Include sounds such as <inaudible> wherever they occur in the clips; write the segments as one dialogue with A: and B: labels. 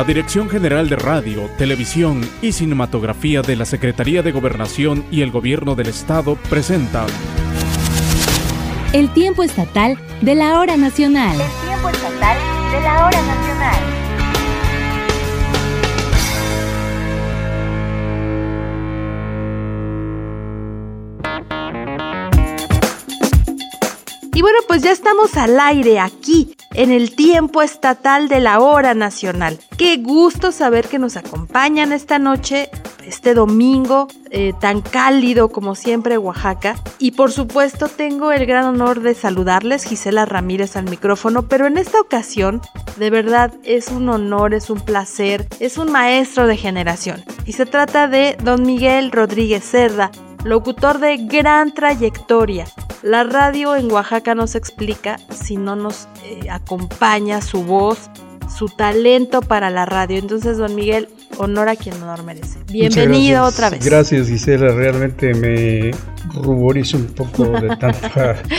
A: la Dirección General de Radio, Televisión y Cinematografía de la Secretaría de Gobernación y el Gobierno del Estado presenta
B: El tiempo estatal de la hora nacional.
C: El tiempo estatal de la hora nacional.
D: Y bueno, pues ya estamos al aire aquí, en el tiempo estatal de la hora nacional. Qué gusto saber que nos acompañan esta noche, este domingo eh, tan cálido como siempre Oaxaca. Y por supuesto tengo el gran honor de saludarles, Gisela Ramírez al micrófono, pero en esta ocasión de verdad es un honor, es un placer, es un maestro de generación. Y se trata de don Miguel Rodríguez Cerda, locutor de gran trayectoria. La radio en Oaxaca no se explica si no nos eh, acompaña su voz, su talento para la radio. Entonces, don Miguel, honor a quien honor merece. Bienvenido otra vez.
E: Gracias, Gisela. Realmente me ruborizo un poco de <laughs> tanto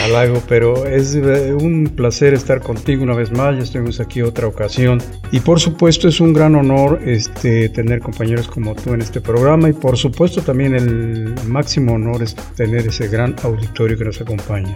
E: halago, pero es eh, un placer estar contigo una vez más. Ya estuvimos aquí otra ocasión. Y por supuesto, es un gran honor este, tener compañeros como tú en este programa. Y por supuesto, también el máximo honor es tener ese gran auditorio que nos acompaña.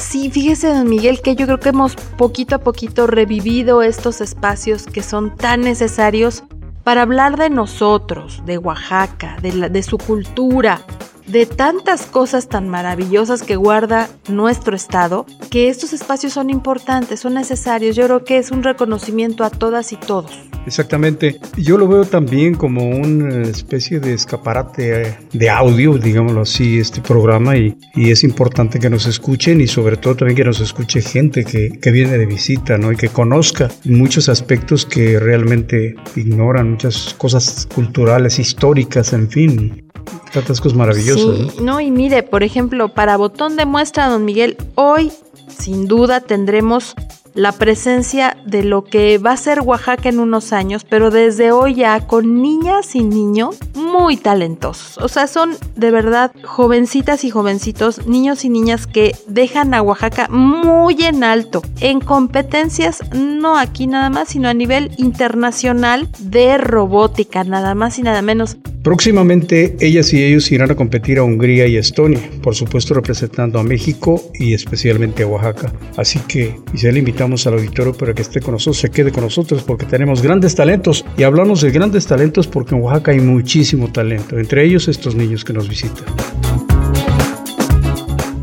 D: Sí, fíjese, don Miguel, que yo creo que hemos poquito a poquito revivido estos espacios que son tan necesarios para hablar de nosotros, de Oaxaca, de, la, de su cultura, de tantas cosas tan maravillosas que guarda nuestro estado, que estos espacios son importantes, son necesarios. Yo creo que es un reconocimiento a todas y todos.
E: Exactamente. Yo lo veo también como una especie de escaparate de audio, digámoslo así, este programa y, y es importante que nos escuchen y sobre todo también que nos escuche gente que, que viene de visita, ¿no? Y que conozca muchos aspectos que realmente ignoran, muchas cosas culturales, históricas, en fin. Tantas cosas maravillosas.
D: Sí, ¿no? ¿no? Y mire, por ejemplo, para botón de muestra, don Miguel, hoy sin duda tendremos la presencia de lo que va a ser Oaxaca en unos años, pero desde hoy ya con niñas y niños muy talentosos. O sea, son de verdad jovencitas y jovencitos, niños y niñas que dejan a Oaxaca muy en alto en competencias, no aquí nada más, sino a nivel internacional de robótica, nada más y nada menos.
E: Próximamente ellas y ellos irán a competir a Hungría y Estonia, por supuesto representando a México y especialmente a Oaxaca. Así que se le invitamos al auditorio para que esté con nosotros, se quede con nosotros porque tenemos grandes talentos y hablamos de grandes talentos porque en Oaxaca hay muchísimo talento, entre ellos estos niños que nos visitan.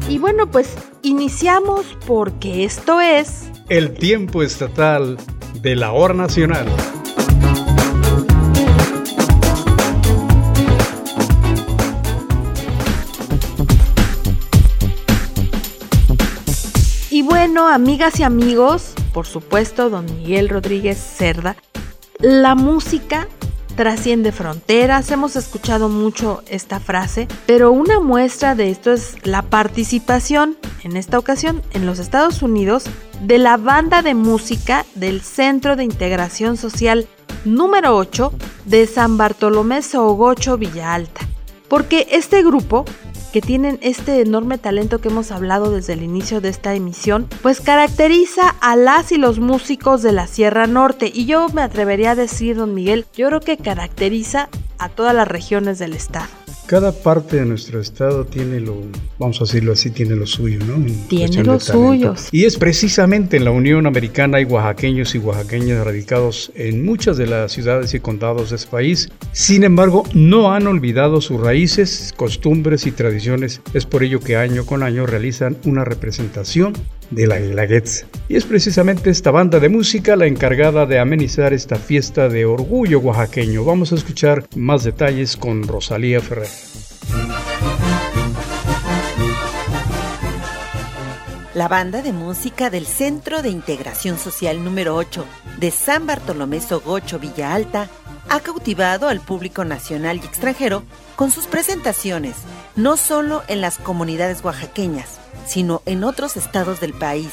D: Y bueno, pues iniciamos porque esto es
E: el tiempo estatal de la hora nacional.
D: Amigas y amigos, por supuesto, don Miguel Rodríguez Cerda, la música trasciende fronteras, hemos escuchado mucho esta frase, pero una muestra de esto es la participación, en esta ocasión en los Estados Unidos, de la banda de música del Centro de Integración Social número 8 de San Bartolomé Sogocho Villa Alta. Porque este grupo que tienen este enorme talento que hemos hablado desde el inicio de esta emisión, pues caracteriza a las y los músicos de la Sierra Norte. Y yo me atrevería a decir, don Miguel, yo creo que caracteriza a todas las regiones del estado.
E: Cada parte de nuestro estado tiene lo, vamos a decirlo así, tiene lo suyo, ¿no? En
D: tiene los suyos.
E: Y es precisamente en la Unión Americana hay oaxaqueños y oaxaqueñas radicados en muchas de las ciudades y condados de este país. Sin embargo, no han olvidado sus raíces, costumbres y tradiciones. Es por ello que año con año realizan una representación de la Guelaguetza. Y es precisamente esta banda de música la encargada de amenizar esta fiesta de orgullo oaxaqueño. Vamos a escuchar más detalles con Rosalía Ferrer.
F: La banda de música del Centro de Integración Social número 8 de San Bartolomé Sogocho Villa Alta ha cautivado al público nacional y extranjero con sus presentaciones, no solo en las comunidades oaxaqueñas, sino en otros estados del país,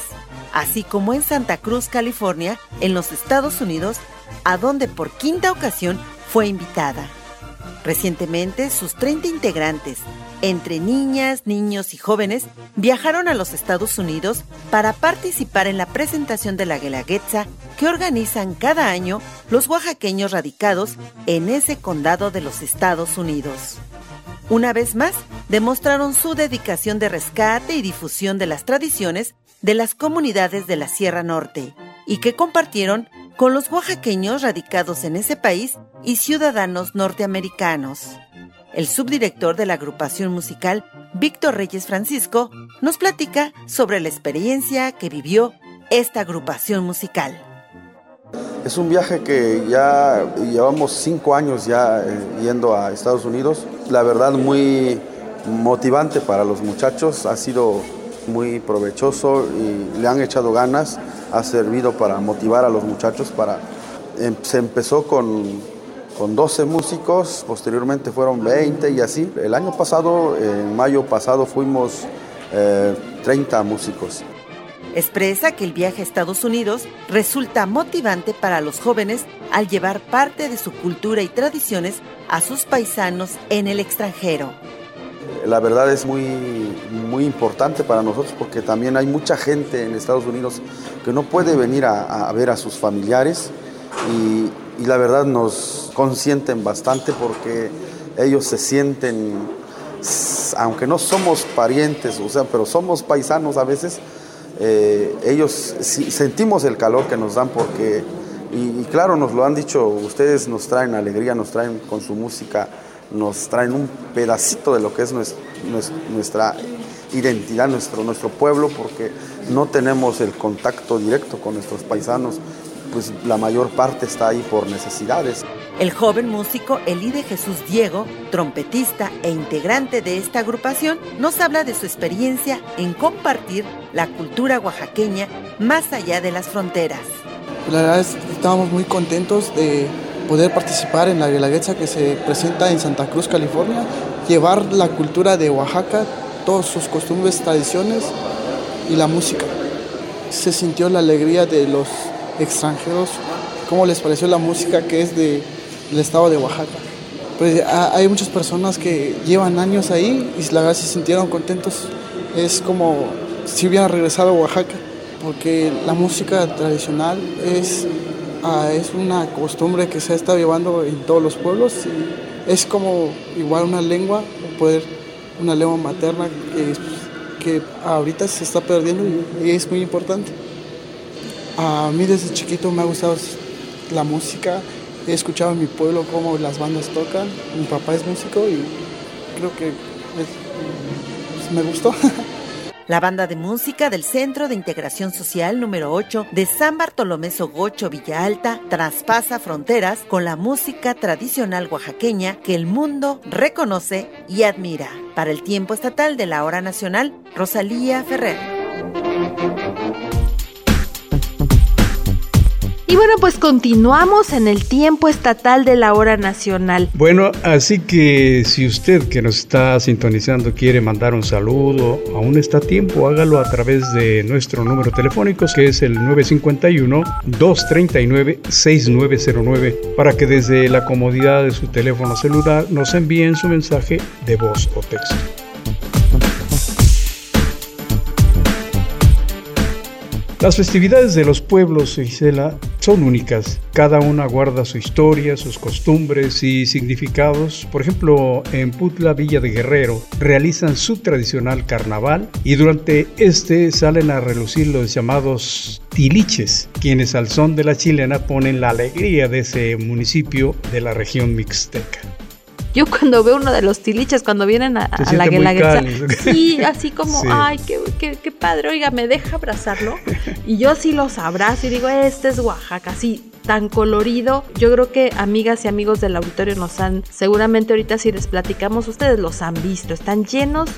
F: así como en Santa Cruz, California, en los Estados Unidos, a donde por quinta ocasión fue invitada. Recientemente, sus 30 integrantes, entre niñas, niños y jóvenes, viajaron a los Estados Unidos para participar en la presentación de la Guelaguetza que organizan cada año los oaxaqueños radicados en ese condado de los Estados Unidos. Una vez más, demostraron su dedicación de rescate y difusión de las tradiciones de las comunidades de la Sierra Norte y que compartieron con los oaxaqueños radicados en ese país y ciudadanos norteamericanos. El subdirector de la agrupación musical, Víctor Reyes Francisco, nos platica sobre la experiencia que vivió esta agrupación musical.
G: Es un viaje que ya llevamos cinco años ya eh, yendo a Estados Unidos. La verdad muy motivante para los muchachos, ha sido muy provechoso y le han echado ganas, ha servido para motivar a los muchachos para... Em, se empezó con, con 12 músicos, posteriormente fueron 20 y así. El año pasado, en mayo pasado, fuimos 30 eh, músicos
F: expresa que el viaje a Estados Unidos resulta motivante para los jóvenes al llevar parte de su cultura y tradiciones a sus paisanos en el extranjero.
G: La verdad es muy, muy importante para nosotros porque también hay mucha gente en Estados Unidos que no puede venir a, ver a sus familiares y, y la verdad nos consienten bastante porque ellos se sienten, aunque no somos parientes, o sea, pero somos paisanos a veces, eh, ellos sentimos el calor que nos dan porque, y, claro, nos lo han dicho, ustedes nos traen alegría, nos traen con su música, nos traen un pedacito de lo que es nuestra, identidad, nuestro, nuestro pueblo, porque no tenemos el contacto directo con nuestros paisanos, pues la mayor parte está ahí por necesidades.
F: El joven músico Elide Jesús Diego, trompetista e integrante de esta agrupación, nos habla de su experiencia en compartir la cultura oaxaqueña más allá de las fronteras.
H: La verdad es que estábamos muy contentos de poder participar en la Guelaguetza que se presenta en Santa Cruz, California, llevar la cultura de Oaxaca, todas sus costumbres, tradiciones y la música. Se sintió la alegría de los extranjeros, cómo les pareció la música que es de el estado de Oaxaca. Pues hay muchas personas que llevan años ahí y la verdad se sintieron contentos. Es como si hubieran regresado a Oaxaca, porque la música tradicional es, ah, es una costumbre que se ha estado llevando en todos los pueblos. Es como igual una lengua, poder, una lengua materna que, que ahorita se está perdiendo y es muy importante. A mí desde chiquito me ha gustado la música, he escuchado en mi pueblo cómo las bandas tocan, mi papá es músico y creo que pues, me gustó. <laughs>
F: La banda de música del Centro de Integración Social número 8 de San Bartolomé Sogocho Villa Alta traspasa fronteras con la música tradicional oaxaqueña que el mundo reconoce y admira. Para el tiempo estatal de la hora nacional, Rosalía Ferrer.
D: Y bueno, pues continuamos en el tiempo estatal de la hora nacional.
E: Bueno, así que si usted que nos está sintonizando quiere mandar un saludo, aún está a tiempo, hágalo a través de nuestro número telefónico que es el 951-239-6909 para que desde la comodidad de su teléfono celular nos envíen su mensaje de voz o texto. Las festividades de los pueblos, Gisela, son únicas. Cada una guarda su historia, sus costumbres y significados. Por ejemplo, en Putla, Villa de Guerrero, realizan su tradicional carnaval y durante este salen a relucir los llamados tiliches, quienes al son de la chilena ponen la alegría de ese municipio de la región mixteca.
D: Yo cuando veo uno de los tiliches, cuando vienen a, la guelaguetza, <laughs> sí, así como, ay, qué, qué, padre, oiga, me deja abrazarlo. Y yo sí los abrazo y digo, este es Oaxaca, sí, tan colorido. Yo creo que amigas y amigos del auditorio nos han, seguramente ahorita si les platicamos, ustedes los han visto, están llenos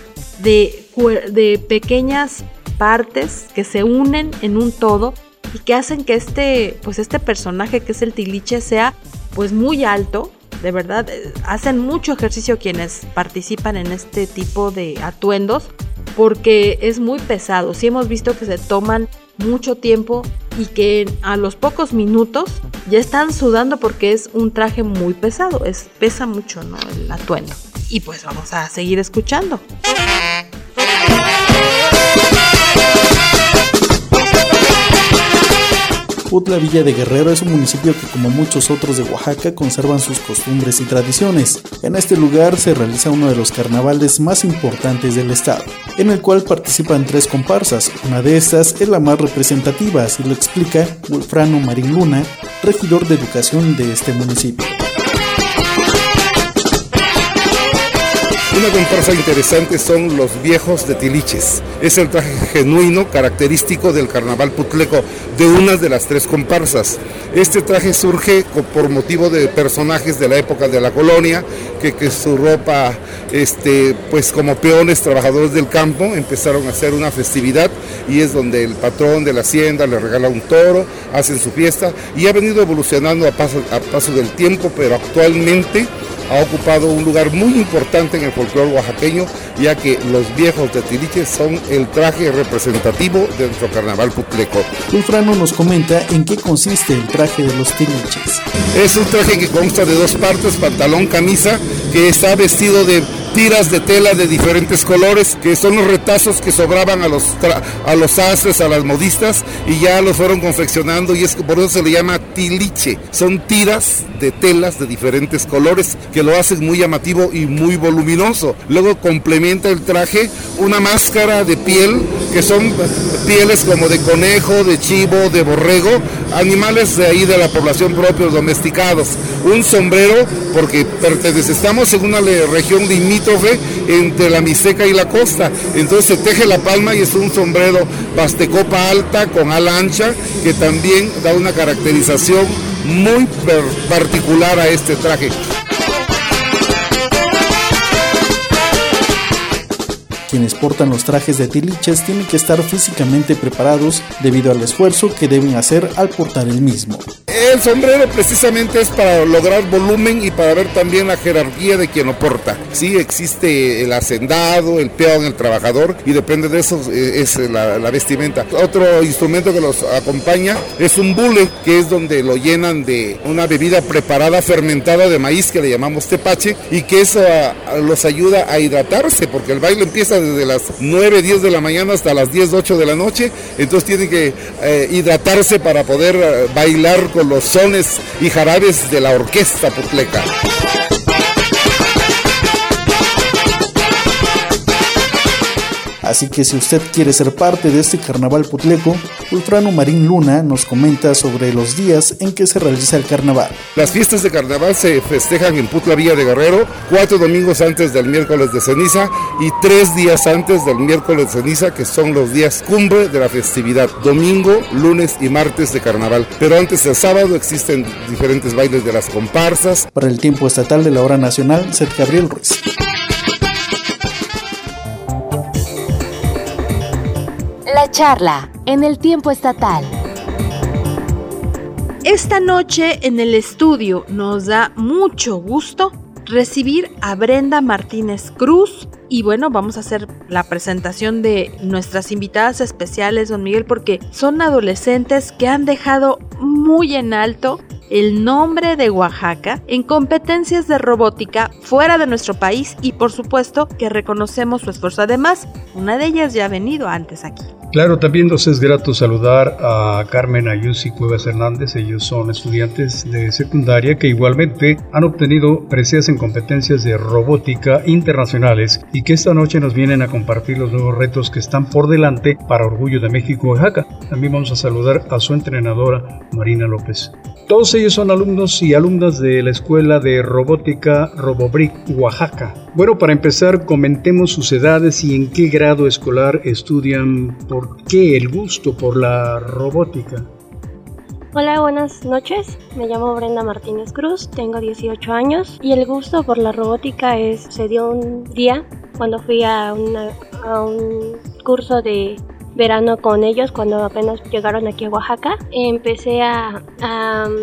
D: de, de pequeñas partes que se unen en un todo y que hacen que este, pues este personaje que es el tiliche sea pues muy alto, de verdad, eh, hacen mucho ejercicio quienes participan en este tipo de atuendos porque es muy pesado. Sí hemos visto que se toman mucho tiempo y que a los pocos minutos ya están sudando porque es un traje muy pesado, es pesa mucho, ¿no? El atuendo. y pues vamos a seguir escuchando.
I: Putla Villa de Guerrero es un municipio que como muchos otros de Oaxaca conservan sus costumbres y tradiciones. En este lugar se realiza uno de los carnavales más importantes del estado, en el cual participan tres comparsas. Una de estas es la más representativa, así lo explica Wolfrano Marín Luna, regidor de educación de este municipio.
J: Una comparsa interesante son los viejos de tiliches. Es el traje genuino característico del carnaval putleco de una de las tres comparsas. Este traje surge por motivo de personajes de la época de la colonia, que, su ropa, este, pues como peones trabajadores del campo, empezaron a hacer una festividad y es donde el patrón de la hacienda le regala un toro, hacen su fiesta y ha venido evolucionando a paso, a paso del tiempo, pero actualmente ha ocupado un lugar muy importante en el folclore oaxaqueño, ya que los viejos de Tiliche son el traje representativo de nuestro carnaval putleco.
I: Ulfrano nos comenta en qué consiste el traje de los Tiliches.
J: Es un traje que consta de dos partes, pantalón, camisa, que está vestido de tiras de tela de diferentes colores, que son los retazos que sobraban a los, a los haces, a las modistas, y ya los fueron confeccionando, y es por eso se le llama tiliche. Son tiras de telas de diferentes colores que lo hacen muy llamativo y muy voluminoso. Luego complementa el traje una máscara de piel, que son pieles como de conejo, de chivo, de borrego, animales de ahí de la población propios domesticados. Un sombrero, porque pertenece, estamos en una región limítrofe entre la Mixteca y la costa. Entonces se teje la palma y es un sombrero bastecopa alta con ala ancha que también da una caracterización muy particular a este traje.
I: Quienes portan los trajes de tiliches tienen que estar físicamente preparados debido al esfuerzo que deben hacer al portar el mismo.
J: El sombrero precisamente es para lograr volumen y para ver también la jerarquía de quien lo porta. Sí, existe el hacendado, el peón, el trabajador y depende de eso eh, es la, vestimenta. Otro instrumento que los acompaña es un bule, que es donde lo llenan de una bebida preparada fermentada de maíz que le llamamos tepache y que eso los ayuda a hidratarse porque el baile empieza desde las 9, 10 de la mañana hasta las 10, 8 de la noche, entonces tienen que eh, hidratarse para poder eh, bailar con los sones y jarabes de la orquesta putleca.
I: Así que si usted quiere ser parte de este carnaval putleco, Ultrano Marín Luna nos comenta sobre los días en que se realiza el carnaval.
J: Las fiestas de carnaval se festejan en Putla Villa de Guerrero, cuatro domingos antes del miércoles de ceniza y tres días antes del miércoles de ceniza, que son los días cumbre de la festividad, domingo, lunes y martes de carnaval. Pero antes del sábado existen diferentes bailes de las comparsas.
I: Para el tiempo estatal de la hora nacional, Seth Gabriel Ruiz.
B: La charla en el tiempo estatal.
D: Esta noche en el estudio nos da mucho gusto recibir a Brenda Martínez Cruz. Y bueno, vamos a hacer la presentación de nuestras invitadas especiales, don Miguel, porque son adolescentes que han dejado muy en alto el nombre de Oaxaca en competencias de robótica fuera de nuestro país y por supuesto que reconocemos su esfuerzo. Además, una de ellas ya ha venido antes aquí.
E: Claro, también nos es grato saludar a Carmen Ayusi Cuevas Hernández. Ellos son estudiantes de secundaria que igualmente han obtenido preseas en competencias de robótica internacionales y que esta noche nos vienen a compartir los nuevos retos que están por delante para Orgullo de México Oaxaca. También vamos a saludar a su entrenadora Marina López. Todos ellos son alumnos y alumnas de la Escuela de Robótica Robobrick Oaxaca. Bueno, para empezar, comentemos sus edades y en qué grado escolar estudian, por qué el gusto por la robótica.
K: Hola, buenas noches. Me llamo Brenda Martínez Cruz, tengo 18 años y el gusto por la robótica es se dio un día cuando fui a, a un curso de verano con ellos cuando apenas llegaron aquí a Oaxaca. Empecé a, um,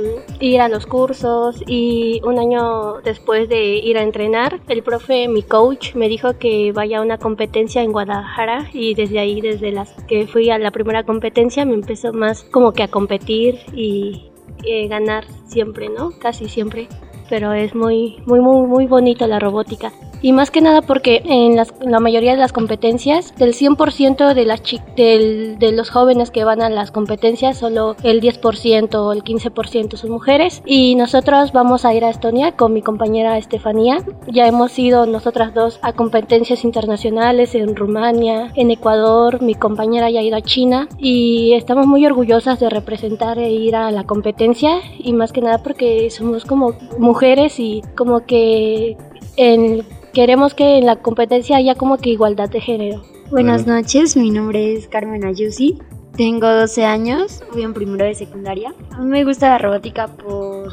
K: ir a los cursos y un año después de ir a entrenar, el profe, mi coach, me dijo que vaya a una competencia en Guadalajara y desde ahí, desde las que fui a la primera competencia, me empezó más como que a competir y ganar siempre, ¿no? Casi siempre. Pero es muy, muy, muy, muy bonito la robótica y más que nada porque en, la mayoría de las competencias, del 100% de, las del, de los jóvenes que van a las competencias, solo el 10% o el 15% son mujeres. Y nosotros vamos a ir a Estonia con mi compañera Estefanía. Ya hemos ido nosotras dos a competencias internacionales en Rumania, en Ecuador, mi compañera ya ha ido a China y estamos muy orgullosas de representar e ir a la competencia. Y más que nada porque somos como mujeres y como que queremos que en la competencia haya como que igualdad de género.
L: Buenas noches, mi nombre es Carmen Ayusi, tengo 12 años, voy en primero de secundaria. A mí me gusta la robótica por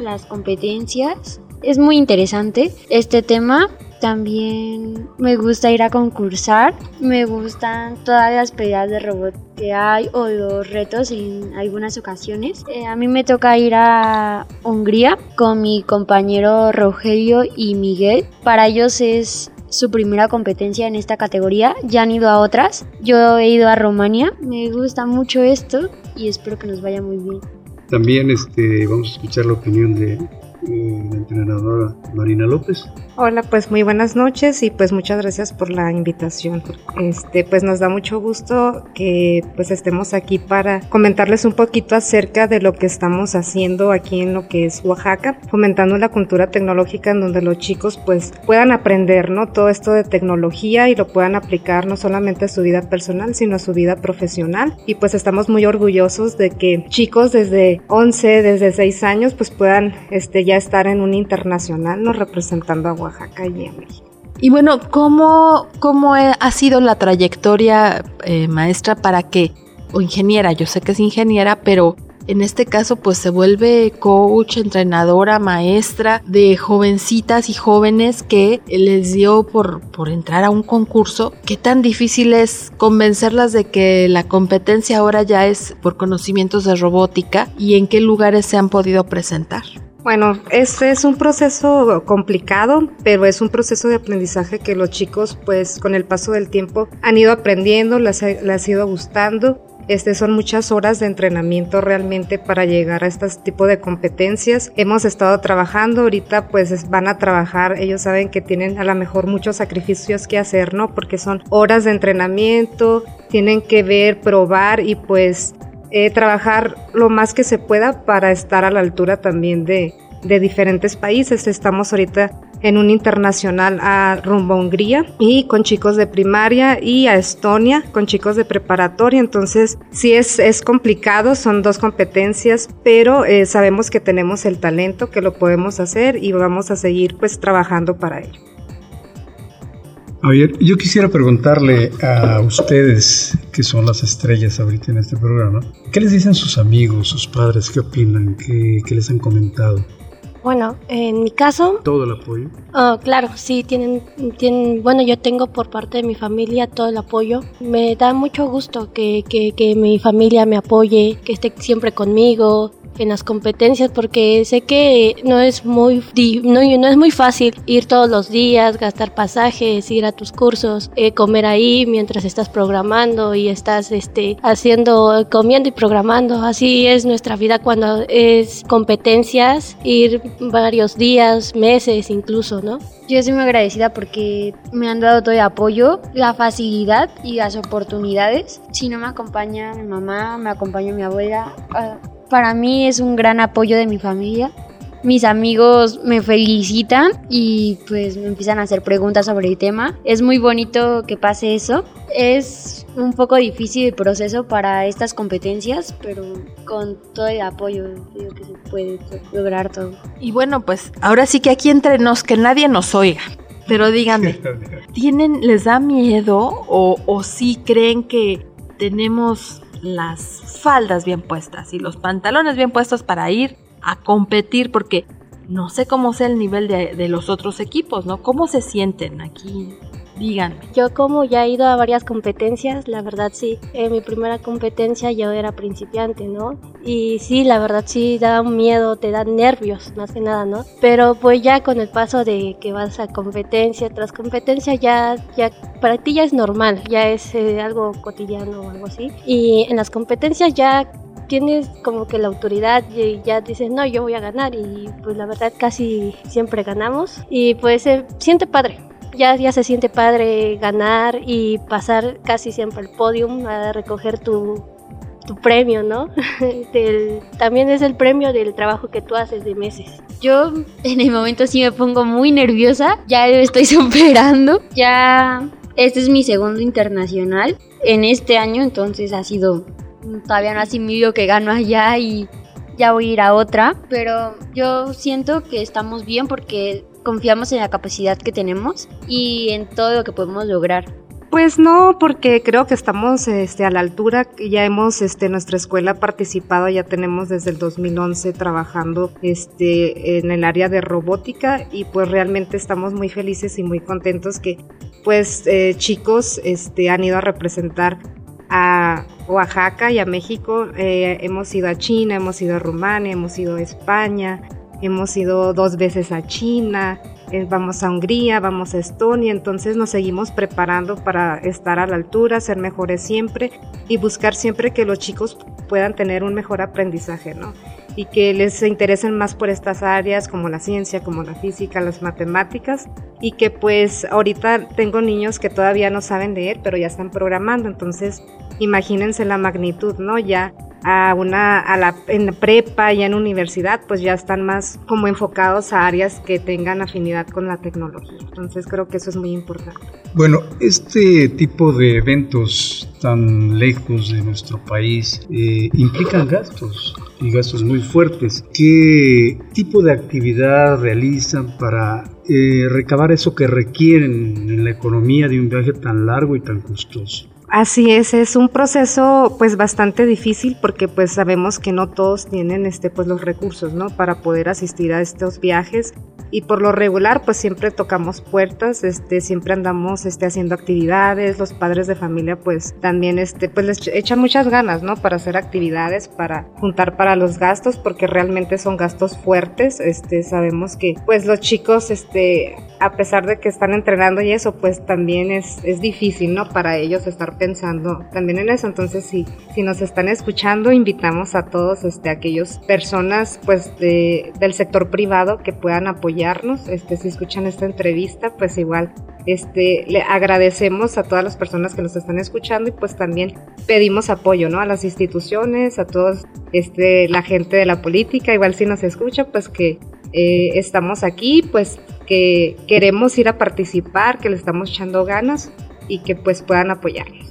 L: las competencias. Es muy interesante este tema también me gusta ir a concursar. Me gustan todas las peleas de robot que hay o los retos en algunas ocasiones. Eh, a mí me toca ir a Hungría con mi compañero Rogelio y Miguel. Para ellos es su primera competencia en esta categoría. Ya han ido a otras. Yo he ido a Rumania. Me gusta mucho esto y espero que nos vaya muy bien.
E: También este, vamos a escuchar la opinión de la entrenadora Marina López.
M: Hola, pues muy buenas noches y pues muchas gracias por la invitación. Este, pues nos da mucho gusto que pues estemos aquí para comentarles un poquito acerca de lo que estamos haciendo aquí en lo que es Oaxaca, fomentando la cultura tecnológica en donde los chicos pues puedan aprender, ¿no? Todo esto de tecnología y lo puedan aplicar no solamente a su vida personal, sino a su vida profesional. Y pues estamos muy orgullosos de que chicos desde 11, desde 6 años pues puedan este ya estar en un internacional, ¿no? Representando a Oaxaca y a México.
D: Y bueno, ¿cómo, cómo ha sido la trayectoria, eh, maestra, para que, o ingeniera, yo sé que es ingeniera, pero en este caso pues se vuelve coach, entrenadora, maestra de jovencitas y jóvenes que les dio por, por entrar a un concurso. ¿Qué tan difícil es convencerlas de que la competencia ahora ya es por conocimientos de robótica y en qué lugares se han podido presentar?
M: Bueno, este es un proceso complicado, pero es un proceso de aprendizaje que los chicos, pues con el paso del tiempo, han ido aprendiendo, les ha, ido gustando. Este son muchas horas de entrenamiento realmente para llegar a este tipo de competencias. Hemos estado trabajando, ahorita pues van a trabajar, ellos saben que tienen a lo mejor muchos sacrificios que hacer, ¿no? Porque son horas de entrenamiento, tienen que ver, probar y pues eh, trabajar lo más que se pueda para estar a la altura también de, diferentes países. Estamos ahorita en un internacional a rumbo a Hungría y con chicos de primaria y a Estonia con chicos de preparatoria. Entonces sí es, es complicado, son dos competencias, pero eh, sabemos que tenemos el talento, que lo podemos hacer y vamos a seguir pues trabajando para ello.
E: Javier, yo quisiera preguntarle a ustedes, que son las estrellas ahorita en este programa, ¿qué les dicen sus amigos, sus padres? ¿Qué opinan? ¿Qué, les han comentado?
K: Bueno, en mi caso...
E: ¿Todo el apoyo?
K: Oh, claro, sí, tienen, tienen, bueno, yo tengo por parte de mi familia todo el apoyo. Me da mucho gusto que, que, que mi familia me apoye, que esté siempre conmigo, en las competencias porque sé que no es muy no, no es muy fácil ir todos los días, gastar pasajes, ir a tus cursos, eh, comer ahí mientras estás programando y estás este haciendo comiendo y programando. Así es nuestra vida cuando es competencias, ir varios días, meses incluso, ¿no?
L: Yo estoy muy agradecida porque me han dado todo el apoyo, la facilidad y las oportunidades. Si no me acompaña mi mamá, me acompaña mi abuela. Ah, para mí es un gran apoyo de mi familia. Mis amigos me felicitan y pues me empiezan a hacer preguntas sobre el tema. Es muy bonito que pase eso. Es un poco difícil el proceso para estas competencias, pero con todo el apoyo creo que se puede lograr todo.
D: Y bueno, pues ahora sí que aquí entre nos, que nadie nos oiga. Pero díganme, <laughs> ¿tienen, les da miedo o, o sí creen que tenemos las faldas bien puestas y los pantalones bien puestos para ir a competir porque no sé cómo sea el nivel de, los otros equipos, ¿no? ¿Cómo se sienten aquí? Díganme.
K: Yo como ya he ido a varias competencias, la verdad sí, en mi primera competencia yo era principiante, ¿no? Y sí, la verdad sí da miedo, te da nervios, más que nada, ¿no? Pero pues ya con el paso de que vas a competencia tras competencia ya, ya para ti ya es normal, ya es eh, algo cotidiano o algo así. Y en las competencias ya tienes como que la autoridad y ya dices, no, yo voy a ganar y pues la verdad casi siempre ganamos. Y pues se siente padre. Ya, ya se siente padre ganar y pasar casi siempre al podium a recoger tu, tu premio, ¿no? <laughs> también es el premio del trabajo que tú haces de meses.
L: Yo en el momento sí me pongo muy nerviosa, ya estoy <laughs> superando, ya este es mi segundo internacional. En este año, entonces ha sido todavía no asimilio que gano allá y ya voy a ir a otra, pero yo siento que estamos bien porque confiamos en la capacidad que tenemos y en todo lo que podemos lograr.
M: Pues no, porque creo que estamos este, a la altura. Ya hemos, este, nuestra escuela participado, ya tenemos desde el 2011 trabajando este, en el área de robótica y pues realmente estamos muy felices y muy contentos que pues eh, chicos han ido a representar a Oaxaca y a México. Eh, hemos ido a China, hemos ido a Rumania, hemos ido a España, hemos ido dos veces a China, eh, vamos a Hungría, vamos a Estonia, entonces nos seguimos preparando para estar a la altura, ser mejores siempre y buscar siempre que los chicos puedan tener un mejor aprendizaje, ¿no? Y que les interesen más por estas áreas como la ciencia, como la física, las matemáticas y que pues ahorita tengo niños que todavía no saben leer, pero ya están programando, entonces imagínense la magnitud, ¿no? Ya a una a la en prepa y en universidad pues ya están más como enfocados a áreas que tengan afinidad con la tecnología. Entonces creo que eso es muy importante.
E: Bueno este tipo de eventos tan lejos de nuestro país eh, implican gastos y gastos muy fuertes. Qué tipo de actividad realizan para eh, recabar eso que requieren en la economía de un viaje tan largo y tan costoso
M: Así es, es un proceso pues bastante difícil porque pues sabemos que no todos tienen este pues los recursos, ¿no? Para poder asistir a estos viajes y por lo regular pues siempre tocamos puertas, este siempre andamos este haciendo actividades, los padres de familia pues también este pues les echan muchas ganas, ¿no? Para hacer actividades, para juntar para los gastos porque realmente son gastos fuertes, este sabemos que pues los chicos este a pesar de que están entrenando y eso pues también es es difícil, ¿no? Para ellos estar pensando también en eso. Entonces, si, si nos están escuchando, invitamos a todos este, aquellos personas pues de, del sector privado que puedan apoyarnos. Este, si escuchan esta entrevista, pues igual este, le agradecemos a todas las personas que nos están escuchando y pues también pedimos apoyo, ¿no? A las instituciones, a todos, este, la gente de la política, igual si nos escucha, pues que eh, estamos aquí, pues que queremos ir a participar, que le estamos echando ganas y que pues puedan apoyarnos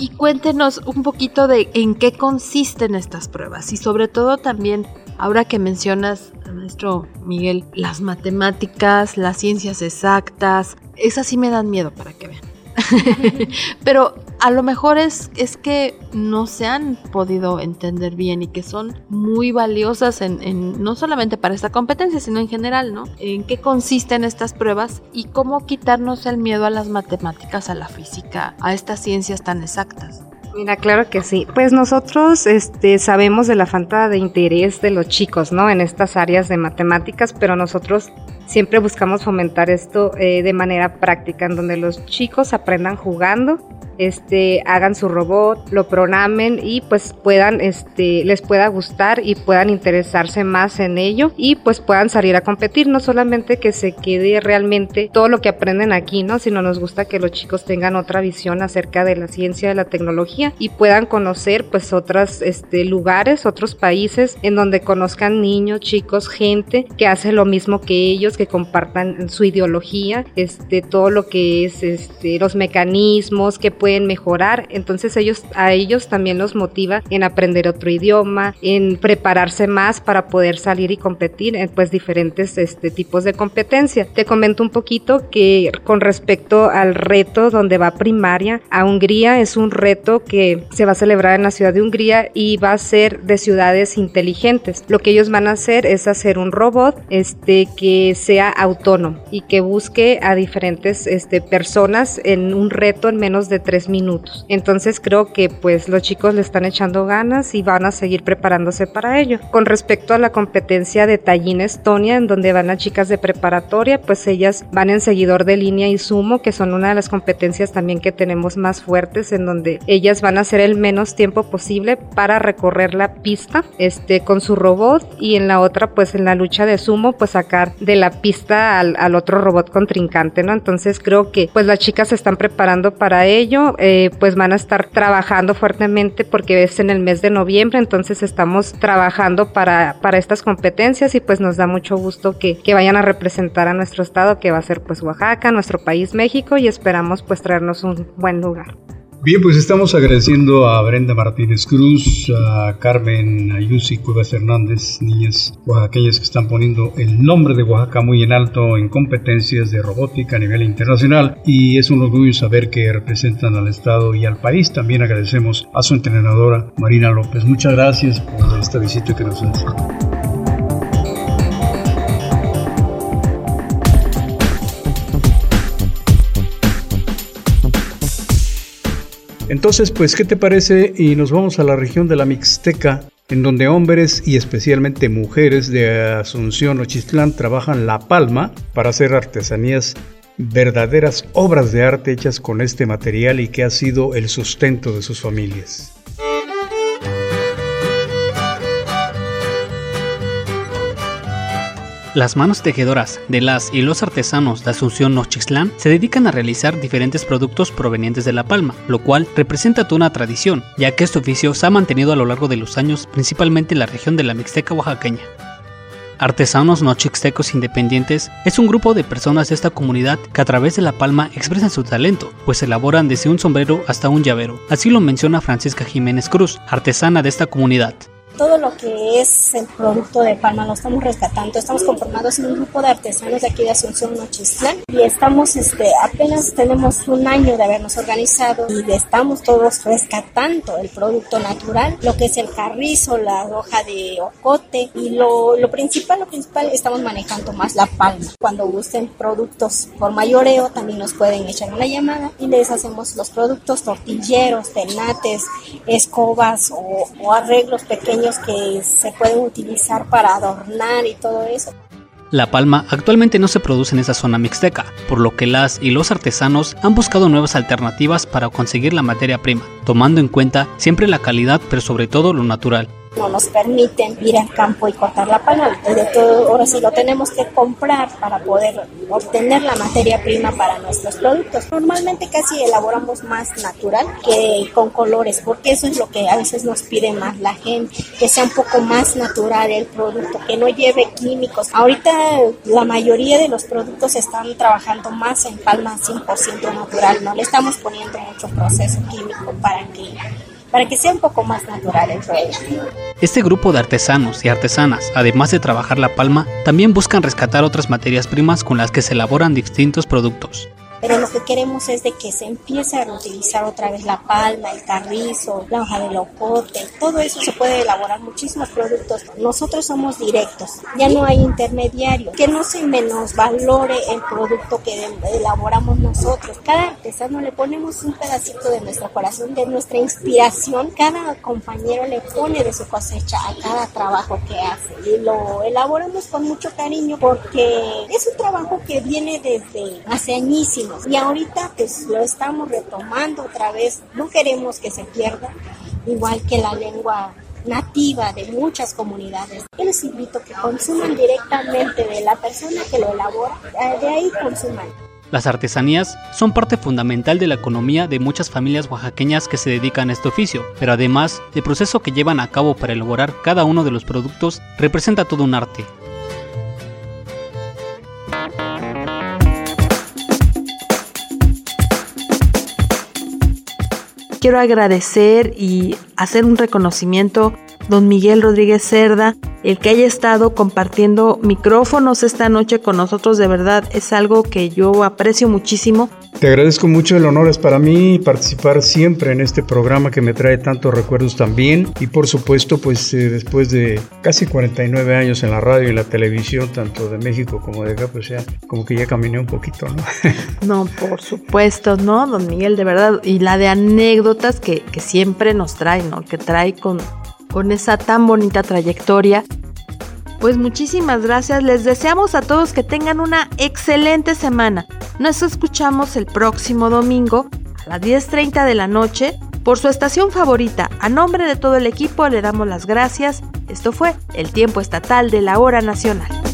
D: y cuéntenos un poquito de en qué consisten estas pruebas y sobre todo también, ahora que mencionas, maestro Miguel, las matemáticas, las ciencias exactas, esas sí me dan miedo para que vean. <laughs> Pero a lo mejor es, es que no se han podido entender bien y que son muy valiosas en, no solamente para esta competencia, sino en general, ¿no? En qué consisten estas pruebas y cómo quitarnos el miedo a las matemáticas, a la física, a estas ciencias tan exactas.
M: Mira, claro que sí. Pues nosotros este, sabemos de la falta de interés de los chicos, ¿no? En estas áreas de matemáticas, pero nosotros siempre buscamos fomentar esto eh, de manera práctica, en donde los chicos aprendan jugando este, hagan su robot, lo programen y pues puedan, este, les pueda gustar y puedan interesarse más en ello y pues puedan salir a competir, no solamente que se quede realmente todo lo que aprenden aquí, ¿no? Sino nos gusta que los chicos tengan otra visión acerca de la ciencia, de la tecnología y puedan conocer pues otros este, lugares, otros países en donde conozcan niños, chicos, gente que hace lo mismo que ellos, que compartan su ideología, este, todo lo que es este, los mecanismos que pueden mejorar, entonces ellos a ellos también los motiva en aprender otro idioma, en prepararse más para poder salir y competir en pues diferentes este, tipos de competencia. Te comento un poquito que con respecto al reto donde va primaria a Hungría es un reto que se va a celebrar en la ciudad de Hungría y va a ser de ciudades inteligentes. Lo que ellos van a hacer es hacer un robot este que sea autónomo y que busque a diferentes este, personas en un reto en menos de tres minutos. Entonces creo que pues los chicos le están echando ganas y van a seguir preparándose para ello. Con respecto a la competencia de Tallinn Estonia, en donde van las chicas de preparatoria, pues ellas van en seguidor de línea y sumo, que son una de las competencias también que tenemos más fuertes, en donde ellas van a hacer el menos tiempo posible para recorrer la pista este, con su robot y en la otra pues en la lucha de sumo pues sacar de la pista al, al otro robot contrincante, ¿no? Entonces creo que pues las chicas se están preparando para ello, eh, pues van a estar trabajando fuertemente porque es en el mes de noviembre, entonces estamos trabajando para, para estas competencias y pues nos da mucho gusto que, que vayan a representar a nuestro estado que va a ser pues Oaxaca, nuestro país México y esperamos pues traernos un buen lugar.
E: Bien, pues estamos agradeciendo a Brenda Martínez Cruz, a Carmen Ayusi Cuevas Hernández, niñas oaxaqueñas que están poniendo el nombre de Oaxaca muy en alto en competencias de robótica a nivel internacional y es un orgullo saber que representan al Estado y al país. También agradecemos a su entrenadora Marina López. Muchas gracias por esta visita que nos hace. Entonces, pues, ¿qué te parece? Y nos vamos a la región de la Mixteca, en donde hombres y especialmente mujeres de Asunción o Chistlán trabajan la palma para hacer artesanías verdaderas obras de arte hechas con este material y que ha sido el sustento de sus familias.
N: Las manos tejedoras de las y los artesanos de Asunción Nochixtlán se dedican a realizar diferentes productos provenientes de La Palma, lo cual representa una tradición, ya que este oficio se ha mantenido a lo largo de los años principalmente en la región de la Mixteca oaxaqueña. Artesanos Nochixtecos Independientes es un grupo de personas de esta comunidad que a través de La Palma expresan su talento, pues elaboran desde un sombrero hasta un llavero. Así lo menciona Francisca Jiménez Cruz, artesana de esta comunidad
O: todo lo que es el producto de palma lo estamos rescatando. Estamos conformados en un grupo de artesanos de aquí de Asunción Nochistlán y estamos, este, apenas tenemos un año de habernos organizado y estamos todos rescatando el producto natural, lo que es el carrizo, la hoja de ocote y lo, lo principal, lo principal, estamos manejando más la palma. Cuando gusten productos por mayoreo, también nos pueden echar una llamada y les hacemos los productos tortilleros, tenates, escobas o, o arreglos pequeños que se pueden utilizar para adornar y todo eso.
N: La palma actualmente no se produce en esa zona mixteca, por lo que las y los artesanos han buscado nuevas alternativas para conseguir la materia prima, tomando en cuenta siempre la calidad pero sobre todo lo natural
O: no nos permiten ir al campo y cortar la palma. De todo, ahora sí lo tenemos que comprar para poder obtener la materia prima para nuestros productos. Normalmente casi elaboramos más natural que con colores, porque eso es lo que a veces nos pide más la gente, que sea un poco más natural el producto, que no lleve químicos. Ahorita la mayoría de los productos están trabajando más en palma 100% natural, no le estamos poniendo mucho proceso químico para que para que sea un poco más natural el producto.
N: Este grupo de artesanos y artesanas, además de trabajar la palma, también buscan rescatar otras materias primas con las que se elaboran distintos productos
O: pero lo que queremos es de que se empiece a reutilizar otra vez la palma, el carrizo, la hoja de locote, todo eso se puede elaborar muchísimos productos. Nosotros somos directos, ya no hay intermediario, que no se menosvalore el producto que elaboramos nosotros. Cada artesano le ponemos un pedacito de nuestro corazón, de nuestra inspiración, cada compañero le pone de su cosecha a cada trabajo que hace. Y lo elaboramos con mucho cariño porque es un trabajo que viene desde hace y ahorita pues lo estamos retomando otra vez, no queremos que se pierda, igual que la lengua nativa de muchas comunidades. Yo les invito que consuman directamente de la persona que lo elabora, de ahí consuman.
N: Las artesanías son parte fundamental de la economía de muchas familias oaxaqueñas que se dedican a este oficio, pero además el proceso que llevan a cabo para elaborar cada uno de los productos representa todo un arte,
D: quiero agradecer y hacer un reconocimiento don Miguel Rodríguez Cerda, el que haya estado compartiendo micrófonos esta noche con nosotros, de verdad es algo que yo aprecio muchísimo
E: Te agradezco mucho, el honor es para mí participar siempre en este programa que me trae tantos recuerdos también y por supuesto pues eh, después de casi 49 años en la radio y la televisión, tanto de México como de acá, pues ya como que ya caminé un poquito, ¿no? <laughs>
D: no, por supuesto, ¿no, don Miguel? De verdad, y la de anécdotas que, que siempre nos trae, ¿no? Que trae con, con esa tan bonita trayectoria pues muchísimas gracias, les deseamos a todos que tengan una excelente semana. Nos escuchamos el próximo domingo a las 10.30 de la noche por su estación favorita. A nombre de todo el equipo le damos las gracias. Esto fue el tiempo estatal de la hora nacional.